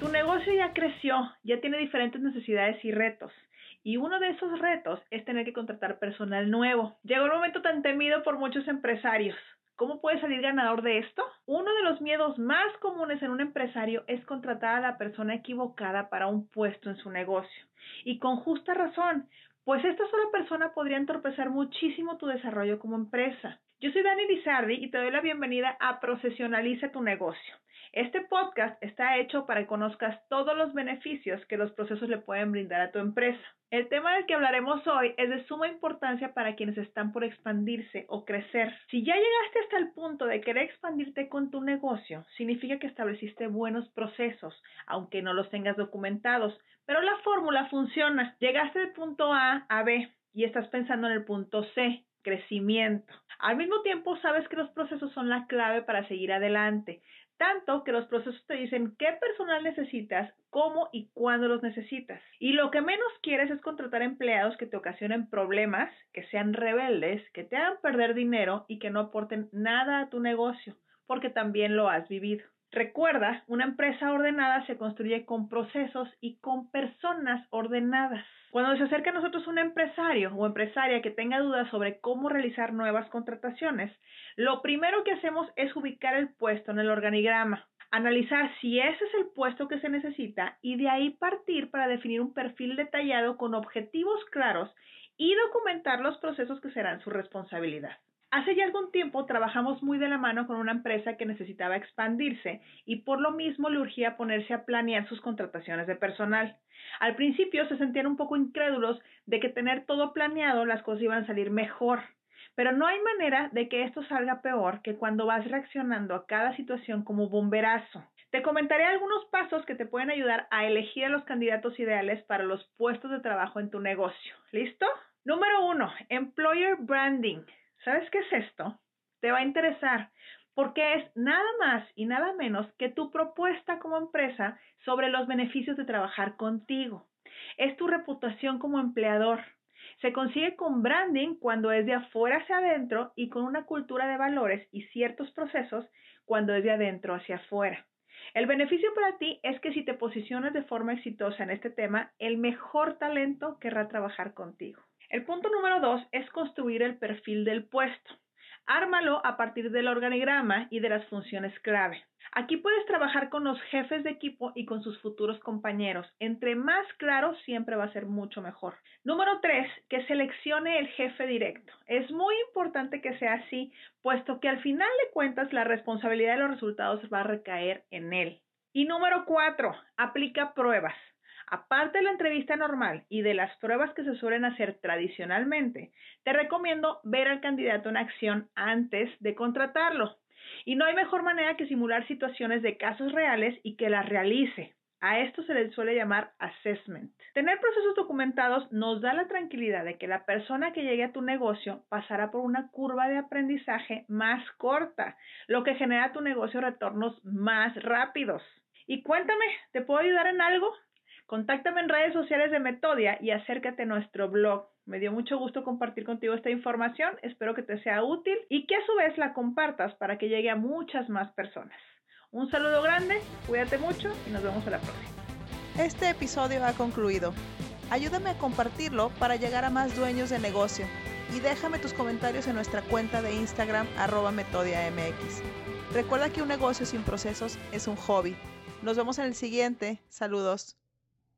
Tu negocio ya creció, ya tiene diferentes necesidades y retos. Y uno de esos retos es tener que contratar personal nuevo. Llegó el momento tan temido por muchos empresarios. ¿Cómo puedes salir ganador de esto? Uno de los miedos más comunes en un empresario es contratar a la persona equivocada para un puesto en su negocio. Y con justa razón, pues esta sola persona podría entorpecer muchísimo tu desarrollo como empresa. Yo soy Dani Lizardi y te doy la bienvenida a Profesionaliza tu negocio. Este podcast está hecho para que conozcas todos los beneficios que los procesos le pueden brindar a tu empresa. El tema del que hablaremos hoy es de suma importancia para quienes están por expandirse o crecer. Si ya llegaste hasta el punto de querer expandirte con tu negocio, significa que estableciste buenos procesos, aunque no los tengas documentados, pero la fórmula funciona. Llegaste del punto A a B y estás pensando en el punto C, crecimiento. Al mismo tiempo, sabes que los procesos son la clave para seguir adelante. Tanto que los procesos te dicen qué personal necesitas, cómo y cuándo los necesitas. Y lo que menos quieres es contratar empleados que te ocasionen problemas, que sean rebeldes, que te hagan perder dinero y que no aporten nada a tu negocio, porque también lo has vivido. Recuerda, una empresa ordenada se construye con procesos y con personas ordenadas. Cuando se acerca a nosotros un empresario o empresaria que tenga dudas sobre cómo realizar nuevas contrataciones, lo primero que hacemos es ubicar el puesto en el organigrama, analizar si ese es el puesto que se necesita y de ahí partir para definir un perfil detallado con objetivos claros y documentar los procesos que serán su responsabilidad. Hace ya algún tiempo trabajamos muy de la mano con una empresa que necesitaba expandirse y por lo mismo le urgía ponerse a planear sus contrataciones de personal. Al principio se sentían un poco incrédulos de que tener todo planeado las cosas iban a salir mejor. Pero no hay manera de que esto salga peor que cuando vas reaccionando a cada situación como bomberazo. Te comentaré algunos pasos que te pueden ayudar a elegir a los candidatos ideales para los puestos de trabajo en tu negocio. ¿Listo? Número uno, Employer Branding. ¿Sabes qué es esto? Te va a interesar porque es nada más y nada menos que tu propuesta como empresa sobre los beneficios de trabajar contigo. Es tu reputación como empleador. Se consigue con branding cuando es de afuera hacia adentro y con una cultura de valores y ciertos procesos cuando es de adentro hacia afuera. El beneficio para ti es que si te posicionas de forma exitosa en este tema, el mejor talento querrá trabajar contigo. El punto número dos es construir el perfil del puesto. Ármalo a partir del organigrama y de las funciones clave. Aquí puedes trabajar con los jefes de equipo y con sus futuros compañeros. Entre más claro, siempre va a ser mucho mejor. Número tres, que seleccione el jefe directo. Es muy importante que sea así, puesto que al final de cuentas la responsabilidad de los resultados va a recaer en él. Y número cuatro, aplica pruebas. Aparte de la entrevista normal y de las pruebas que se suelen hacer tradicionalmente, te recomiendo ver al candidato en acción antes de contratarlo. Y no hay mejor manera que simular situaciones de casos reales y que las realice. A esto se le suele llamar assessment. Tener procesos documentados nos da la tranquilidad de que la persona que llegue a tu negocio pasará por una curva de aprendizaje más corta, lo que genera a tu negocio retornos más rápidos. Y cuéntame, ¿te puedo ayudar en algo? Contáctame en redes sociales de Metodia y acércate a nuestro blog. Me dio mucho gusto compartir contigo esta información, espero que te sea útil y que a su vez la compartas para que llegue a muchas más personas. Un saludo grande, cuídate mucho y nos vemos a la próxima. Este episodio ha concluido. Ayúdame a compartirlo para llegar a más dueños de negocio y déjame tus comentarios en nuestra cuenta de Instagram arroba metodiamx. Recuerda que un negocio sin procesos es un hobby. Nos vemos en el siguiente. Saludos.